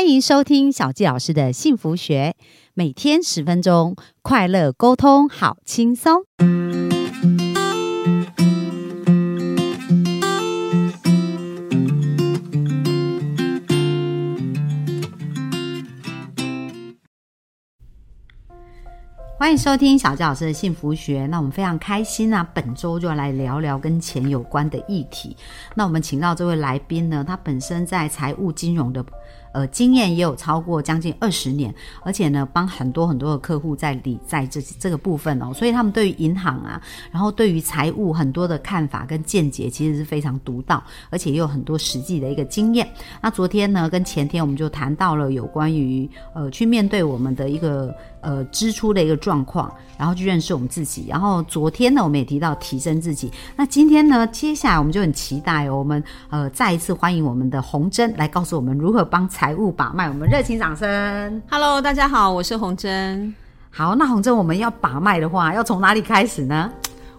欢迎收听小纪老师的幸福学，每天十分钟，快乐沟通，好轻松。欢迎收听小纪老师的幸福学。那我们非常开心啊，本周就要来聊聊跟钱有关的议题。那我们请到这位来宾呢，他本身在财务金融的。呃，经验也有超过将近二十年，而且呢，帮很多很多的客户在理在这这个部分哦，所以他们对于银行啊，然后对于财务很多的看法跟见解，其实是非常独到，而且也有很多实际的一个经验。那昨天呢，跟前天我们就谈到了有关于呃，去面对我们的一个呃支出的一个状况，然后去认识我们自己。然后昨天呢，我们也提到提升自己。那今天呢，接下来我们就很期待哦，我们呃再一次欢迎我们的红珍来告诉我们如何帮。财务把脉，我们热情掌声。Hello，大家好，我是洪珍。好，那洪珍，我们要把脉的话，要从哪里开始呢？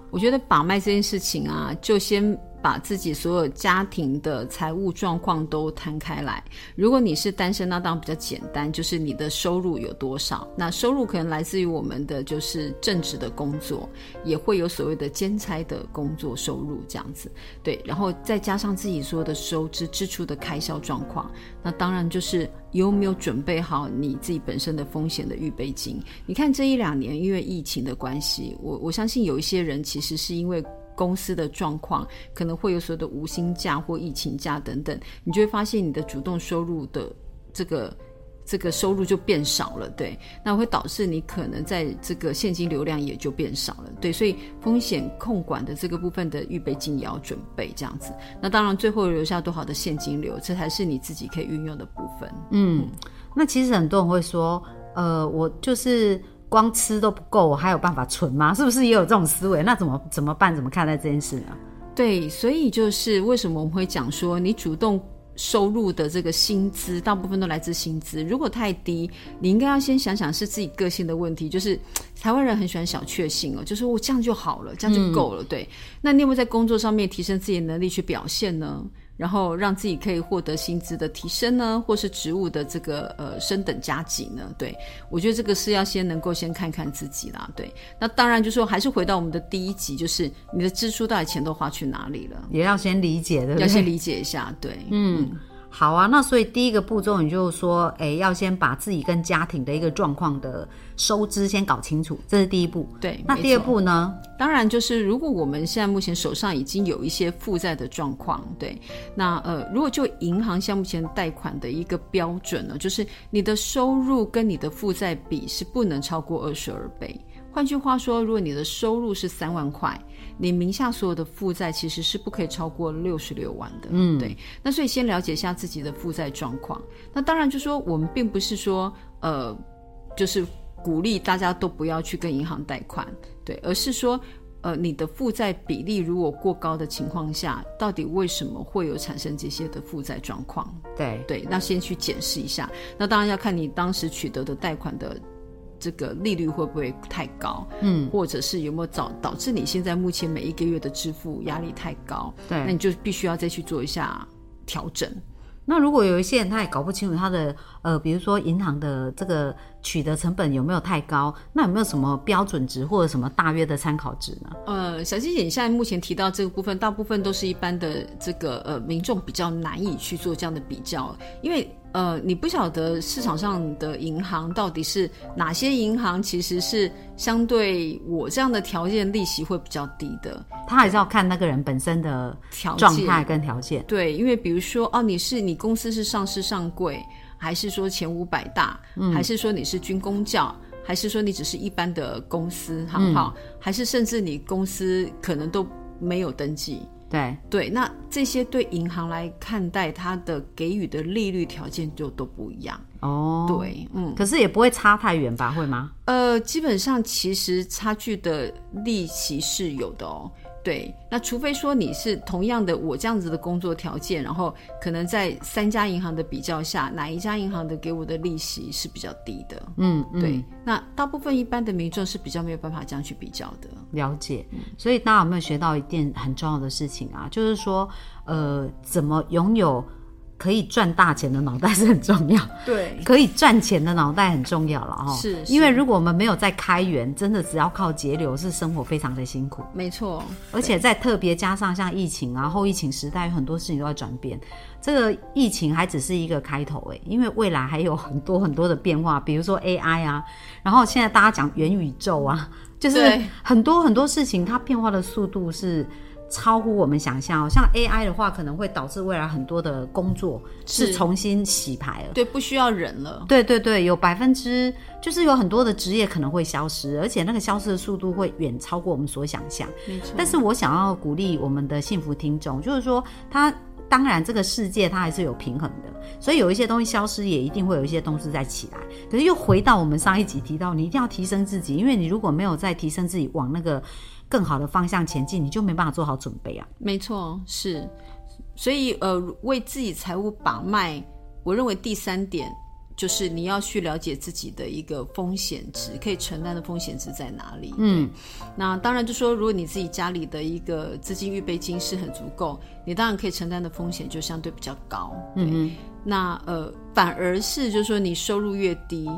我觉得把脉这件事情啊，就先。把自己所有家庭的财务状况都摊开来。如果你是单身，那当然比较简单，就是你的收入有多少。那收入可能来自于我们的就是正职的工作，也会有所谓的兼差的工作收入这样子。对，然后再加上自己所有的收支支出的开销状况，那当然就是有没有准备好你自己本身的风险的预备金。你看这一两年因为疫情的关系，我我相信有一些人其实是因为。公司的状况可能会有所谓的无薪假或疫情假等等，你就会发现你的主动收入的这个这个收入就变少了，对，那会导致你可能在这个现金流量也就变少了，对，所以风险控管的这个部分的预备金也要准备这样子。那当然最后留下多少的现金流，这才是你自己可以运用的部分。嗯，那其实很多人会说，呃，我就是。光吃都不够，我还有办法存吗？是不是也有这种思维？那怎么怎么办？怎么看待这件事呢？对，所以就是为什么我们会讲说，你主动收入的这个薪资，大部分都来自薪资。如果太低，你应该要先想想是自己个性的问题。就是台湾人很喜欢小确幸哦，就是我这样就好了，这样就够了。对，那你有没有在工作上面提升自己的能力去表现呢？然后让自己可以获得薪资的提升呢，或是职务的这个呃升等加级呢？对我觉得这个是要先能够先看看自己啦。对，那当然就说还是回到我们的第一集，就是你的支出到底钱都花去哪里了，也要先理解的，要先理解一下。对，嗯。好啊，那所以第一个步骤，你就说，哎，要先把自己跟家庭的一个状况的收支先搞清楚，这是第一步。对，那第二步呢？当然就是，如果我们现在目前手上已经有一些负债的状况，对，那呃，如果就银行像目前贷款的一个标准呢，就是你的收入跟你的负债比是不能超过二十二倍。换句话说，如果你的收入是三万块，你名下所有的负债其实是不可以超过六十六万的。嗯，对。那所以先了解一下自己的负债状况。那当然就说，我们并不是说，呃，就是鼓励大家都不要去跟银行贷款，对，而是说，呃，你的负债比例如果过高的情况下，到底为什么会有产生这些的负债状况？对，对。那先去检视一下。那当然要看你当时取得的贷款的。这个利率会不会太高？嗯，或者是有没有导导致你现在目前每一个月的支付压力太高？对，那你就必须要再去做一下调整。那如果有一些人他也搞不清楚他的呃，比如说银行的这个取得成本有没有太高，那有没有什么标准值或者什么大约的参考值呢？呃，小金姐，你现在目前提到这个部分，大部分都是一般的这个呃民众比较难以去做这样的比较，因为。呃，你不晓得市场上的银行到底是哪些银行，其实是相对我这样的条件利息会比较低的。他还是要看那个人本身的条状态跟条件。对，因为比如说哦，你是你公司是上市上柜，还是说前五百大，还是说你是军工教，还是说你只是一般的公司，好不好？还是甚至你公司可能都没有登记。对对，那这些对银行来看待，它的给予的利率条件就都不一样哦。对，嗯，可是也不会差太远吧？会吗？呃，基本上其实差距的利息是有的哦。对，那除非说你是同样的我这样子的工作条件，然后可能在三家银行的比较下，哪一家银行的给我的利息是比较低的？嗯，对。那大部分一般的民众是比较没有办法这样去比较的。了解。所以大家有没有学到一件很重要的事情啊？就是说，呃，怎么拥有？可以赚大钱的脑袋是很重要，对，可以赚钱的脑袋很重要了哈。是因为如果我们没有在开源，真的只要靠节流，是生活非常的辛苦。没错，而且在特别加上像疫情啊，后疫情时代有很多事情都在转变。这个疫情还只是一个开头诶，因为未来还有很多很多的变化，比如说 AI 啊，然后现在大家讲元宇宙啊，就是很多很多事情它变化的速度是。超乎我们想象哦，像 AI 的话，可能会导致未来很多的工作是是重新洗牌了。对，不需要人了。对对对，有百分之就是有很多的职业可能会消失，而且那个消失的速度会远超过我们所想象。没错，但是我想要鼓励我们的幸福听众，就是说他。当然，这个世界它还是有平衡的，所以有一些东西消失，也一定会有一些东西再起来。可是又回到我们上一集提到，你一定要提升自己，因为你如果没有再提升自己，往那个更好的方向前进，你就没办法做好准备啊。没错，是。所以呃，为自己财务把脉，我认为第三点就是你要去了解自己的一个风险值，可以承担的风险值在哪里。嗯，那当然就说，如果你自己家里的一个资金预备金是很足够，你当然可以承担的风险就相对比较高。嗯那呃，反而是就是说你收入越低。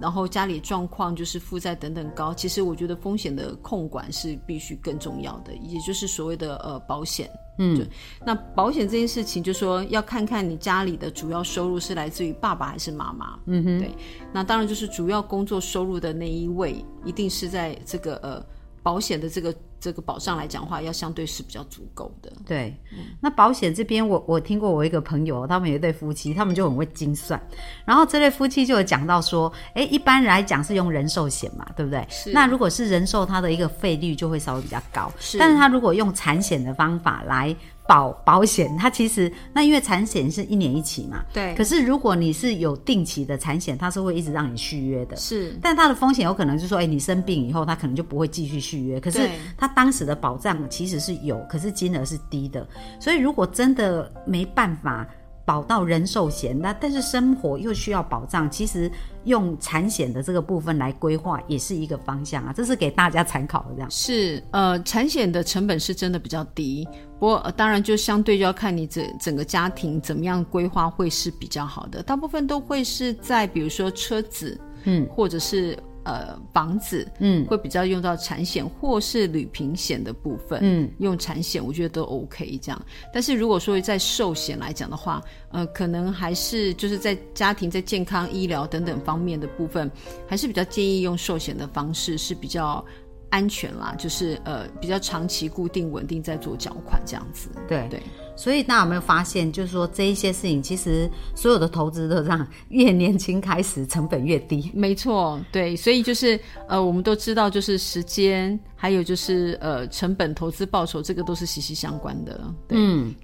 然后家里状况就是负债等等高，其实我觉得风险的控管是必须更重要的，也就是所谓的呃保险。嗯，那保险这件事情，就说要看看你家里的主要收入是来自于爸爸还是妈妈。嗯哼，对，那当然就是主要工作收入的那一位，一定是在这个呃保险的这个这个保障来讲话，要相对是比较足够的。对，那保险这边我我听过我一个朋友，他们有一对夫妻，他们就很会精算，然后这对夫妻就有讲到说，哎，一般来讲是用人寿险嘛，对不对？是。那如果是人寿，它的一个费率就会稍微比较高，是。但是他如果用产险的方法来保保险，它其实那因为产险是一年一期嘛，对。可是如果你是有定期的产险，它是会一直让你续约的，是。但它的风险有可能就是说，哎、你生病以后，它可能就不会继续续约。可是对它当时的保障其实是有，可是金额是低的。所以如果真的没办法保到人寿险，那但是生活又需要保障，其实用产险的这个部分来规划也是一个方向啊。这是给大家参考的这样。是，呃，产险的成本是真的比较低，不过、呃、当然就相对就要看你整整个家庭怎么样规划会是比较好的。大部分都会是在比如说车子，嗯，或者是呃房子，嗯会比较用到产险或是旅平险的部分，嗯，用产险我觉得都 OK 这样。但是如果说在寿险来讲的话，呃，可能还是就是在家庭在健康医疗等等方面的部分，还是比较建议用寿险的方式是比较。安全啦，就是呃比较长期固定稳定在做缴款这样子。对对，所以大家有没有发现，就是说这一些事情，其实所有的投资都这样，越年轻开始成本越低。没错，对，所以就是呃，我们都知道，就是时间，还有就是呃成本、投资报酬，这个都是息息相关的。对，嗯，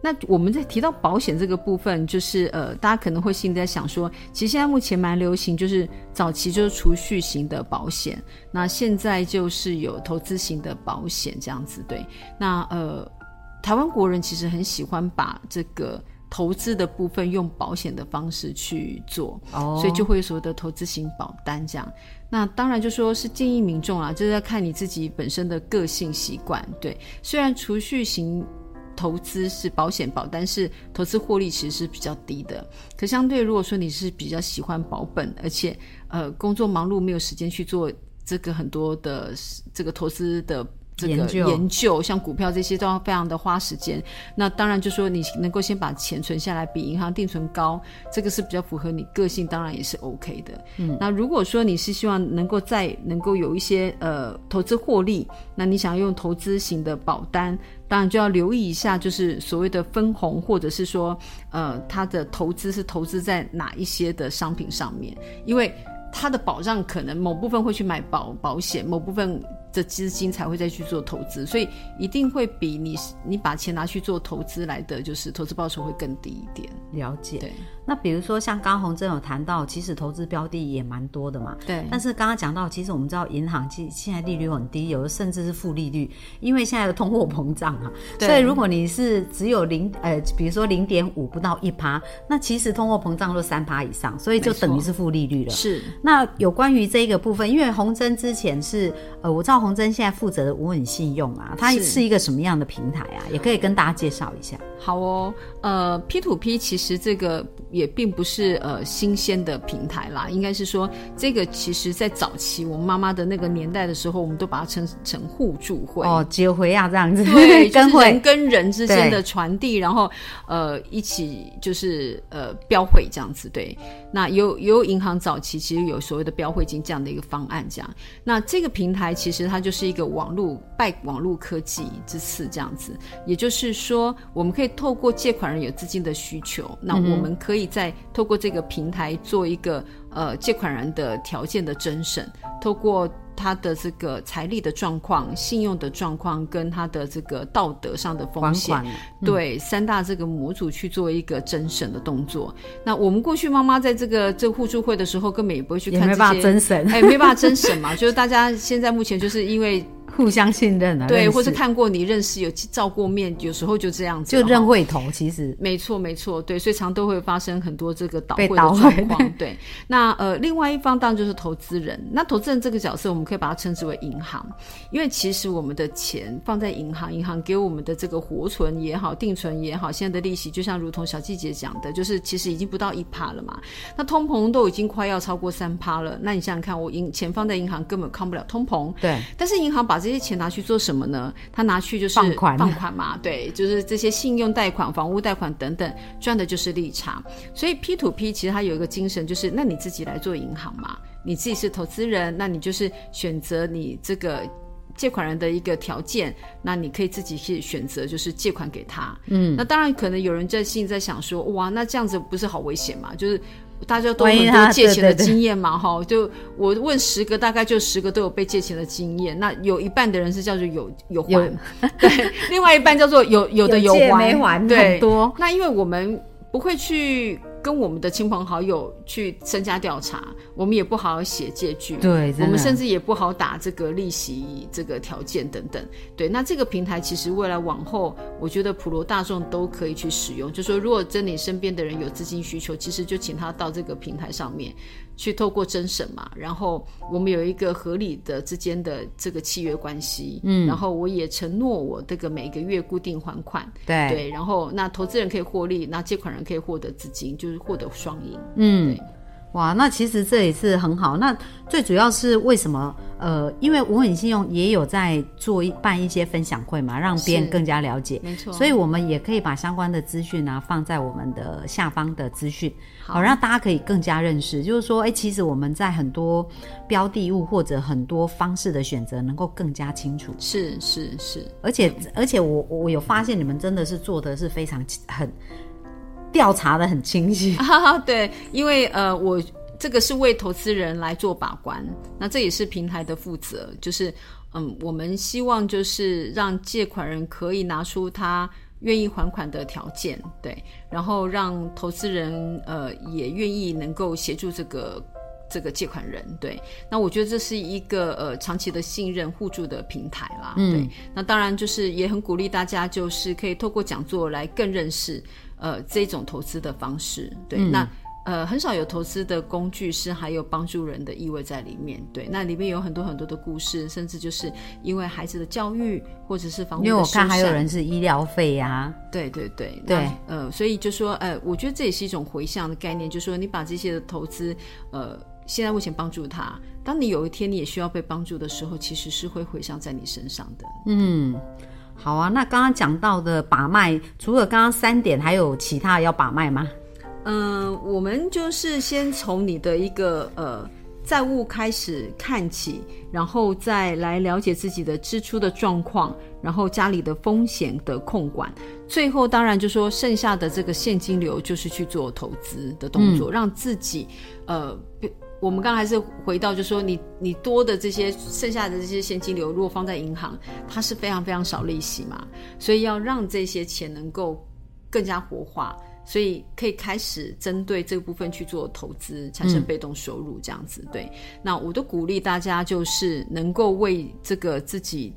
那我们在提到保险这个部分，就是呃，大家可能会心里在想说，其实现在目前蛮流行，就是早期就是储蓄型的保险，那现在就是有投资型的保险这样子。对，那呃，台湾国人其实很喜欢把这个投资的部分用保险的方式去做，哦所以就会有所谓的投资型保单这样。那当然就说是建议民众啊，就是要看你自己本身的个性习惯。对，虽然储蓄型投资是保险保单是投资获利其实是比较低的，可相对如果说你是比较喜欢保本，而且呃工作忙碌没有时间去做这个很多的这个投资的。这个研究。研究像股票这些都要非常的花时间，那当然就说你能够先把钱存下来，比银行定存高，这个是比较符合你个性，当然也是 OK 的。嗯，那如果说你是希望能够再能够有一些呃投资获利，那你想要用投资型的保单，当然就要留意一下，就是所谓的分红，或者是说呃它的投资是投资在哪一些的商品上面，因为它的保障可能某部分会去买保保险，某部分的资金才会再去做投资，所以一定会比你你把钱拿去做投资来的，就是投资报酬会更低一点。了解。对那比如说像刚刚洪真有谈到，其实投资标的也蛮多的嘛。对，但是刚刚讲到，其实我们知道银行其现在利率很低，有的甚至是负利率，因为现在的通货膨胀啊。对所以如果你是只有零呃，比如说零点五不到一趴，那其实通货膨胀都三趴以上，所以就等于是负利率了。是那有关于这个部分，因为洪真之前是呃，我知道道洪真现在负责的无稳信用啊，它是是一个什么样的平台啊？也可以跟大家介绍一下。好哦，呃，P to P 其实这个也并不是呃新鲜的平台啦，应该是说这个其实在早期我们妈妈的那个年代的时候，我们都把它称成互助会。哦，结回啊，这样子，对，就是人跟人之间的传递，然后呃一起就是呃标会这样子，对。那有也有银行早期其实有所谓的标会金这样的一个方案，这样。那这个平台其实它就是一个网络拜网络科技之赐这样子，也就是说我们可以透过借款人有资金的需求，那我们可以在透过这个平台做一个呃借款人的条件的甄审，透过他的这个财力的状况、信用的状况跟他的这个道德上的风还险，款，对三大这个模组去做一个甄审的动作。那我们过去妈妈在这个这个互助会的时候，根本也不会去也没办法看这些，哎，没办法甄审嘛。就是大家现在目前就是因为互相信任啊，对，或是看过你认识有照过面，有时候就这样子就认会头，其实。没错，没错，对，所以常都会发生很多这个倒被会的状况。对，那呃，另外一方当然就是投资人。那投资人这个角色，我们可以把它称之为银行，因为其实我们的钱放在银行，银行给我们的这个活存也好、定存也好，现在的利息就像如同小季姐讲的，就是其实已经不到一趴了嘛。那通膨都已经快要超过三趴了，那你想想看，我银钱放在银行根本抗不了通膨，对，但是银行把这些钱拿去做什么呢？他拿去就是放款放款嘛，对，就是这些信用贷款、房屋贷款等等，赚的就是利差。所以 P to P 其实它有一个精神，就是那你自己来做银行嘛，你自己是投资人，那你就是选择你这个。借款人的一个条件，那你可以自己去选择，就是借款给他。嗯，那当然可能有人在心里在想说，哇，那这样子不是好危险嘛？就是大家都很多借钱的经验嘛，哈，就我问十个，大概就十个都有被借钱的经验。那有一半的人是叫做有有还，有。对，另外一半叫做有有的有还没还对。很多，那因为我们不会去跟我们的亲朋好友去身家调查，我们也不好好写借据，对，我们甚至也不好打这个利息这个条件等等。对，那这个平台其实未来往后，我觉得普罗大众都可以去使用。就说如果真你身边的人有资金需求，其实就请他到这个平台上面去透过甄审嘛，然后我们有一个合理的之间的这个契约关系，嗯，然后我也承诺我这个每个月固定还款，对，对，然后那投资人可以获利，那借款人可以获得资金，就是获得双赢。嗯，哇，那其实这也是很好。那最主要是为什么？呃，因为无很信用也有在做一办一些分享会嘛，让别人更加了解。没错，所以我们也可以把相关的资讯啊放在我们的下方的资讯，好好让大家可以更加认识。就是说，哎，其实我们在很多标的物或者很多方式的选择能够更加清楚。是是是，而且而且我我有发现你们真的是做的是非常很调查的很清晰。对，因为呃，我这个是为投资人来做把关，那这也是平台的负责，就是嗯，我们希望就是让借款人可以拿出他愿意还款的条件，对，然后让投资人呃也愿意能够协助这个。这个借款人对，那我觉得这是一个呃长期的信任互助的平台啦。嗯对，那当然就是也很鼓励大家，就是可以透过讲座来更认识呃这种投资的方式。对，嗯那呃很少有投资的工具是还有帮助人的意味在里面。对，那里面有很多很多的故事，甚至就是因为孩子的教育或者是房屋的因为我看还有人是医疗费呀、对对对对呃，所以就说呃，我觉得这也是一种回向的概念，就是说你把这些的投资呃。现在目前帮助他，当你有一天你也需要被帮助的时候，其实是会回向在你身上的。嗯，好啊。那刚刚讲到的把脉，除了刚刚三点，还有其他要把脉吗？嗯、我们就是先从你的一个呃债务开始看起，然后再来了解自己的支出的状况，然后家里的风险的控管，最后当然就说剩下的这个现金流就是去做投资的动作，让自己呃。不我们刚才还是回到，就说你你多的这些剩下的这些现金流，如果放在银行，它是非常非常少利息嘛，所以要让这些钱能够更加活化，所以可以开始针对这部分去做投资，产生被动收入这样子。对，那我都鼓励大家就是能够为这个自己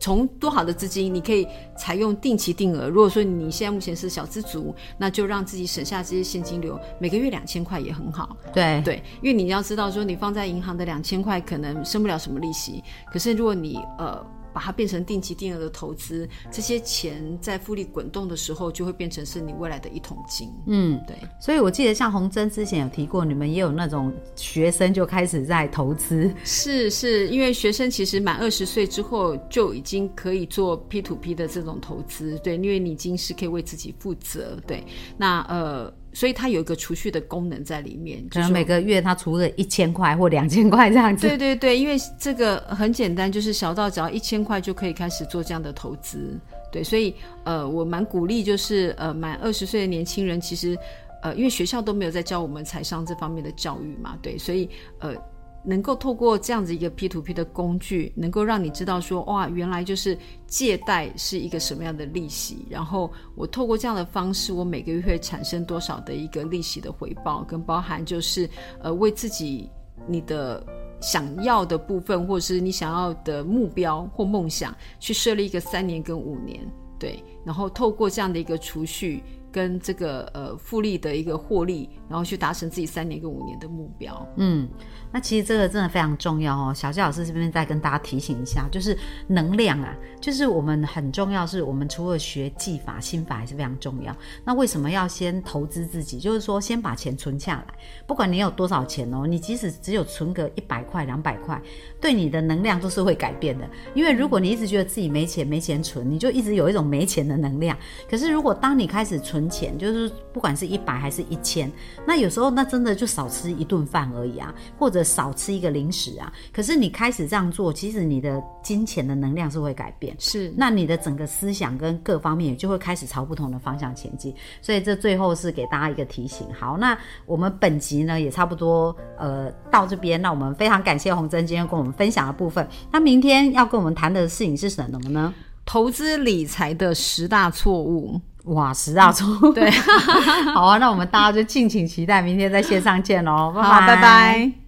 从多好的资金，你可以采用定期定额。如果说你现在目前是小资族，那就让自己省下这些现金流，每个月两千块也很好。对对，因为你要知道说，你放在银行的两千块可能生不了什么利息，可是如果你呃。把它变成定期定额的投资，这些钱在复利滚动的时候，就会变成是你未来的一桶金。嗯，对。所以我记得像洪珍之前有提过，你们也有那种学生就开始在投资。是是，因为学生其实满二十岁之后就已经可以做 P to P 的这种投资，对，因为你已经是可以为自己负责。对，那呃。所以它有一个储蓄的功能在里面，可能每个月它除了一千块或两千块这样子。对对对，因为这个很简单，就是小到只要一千块就可以开始做这样的投资。对，所以呃，我蛮鼓励，就是呃，满二十岁的年轻人，其实呃，因为学校都没有在教我们财商这方面的教育嘛，对，所以呃。能够透过这样子一个 P to P 的工具，能够让你知道说，哇，原来就是借贷是一个什么样的利息，然后我透过这样的方式，我每个月会产生多少的一个利息的回报，跟包含就是呃为自己你的想要的部分，或者是你想要的目标或梦想，去设立一个三年跟五年，对，然后透过这样的一个储蓄。跟这个呃复利的一个获利，然后去达成自己三年跟五年的目标。嗯，那其实这个真的非常重要哦。小谢老师这边再跟大家提醒一下，就是能量啊，就是我们很重要，是我们除了学技法、心法还是非常重要。那为什么要先投资自己？就是说先把钱存下来，不管你有多少钱哦，你即使只有存个一百块、两百块，对你的能量都是会改变的。因为如果你一直觉得自己没钱、没钱存，你就一直有一种没钱的能量。可是如果当你开始存，钱就是不管是一百还是一千，那有时候那真的就少吃一顿饭而已啊，或者少吃一个零食啊。可是你开始这样做，其实你的金钱的能量是会改变，是那你的整个思想跟各方面就会开始朝不同的方向前进。所以这最后是给大家一个提醒。好，那我们本集呢也差不多呃到这边，那我们非常感谢洪珍今天跟我们分享的部分。那明天要跟我们谈的事情是什么呢？投资理财的十大错误。哇，十大错对，好啊，那我们大家就敬请期待明天在线上见喽，好，拜拜。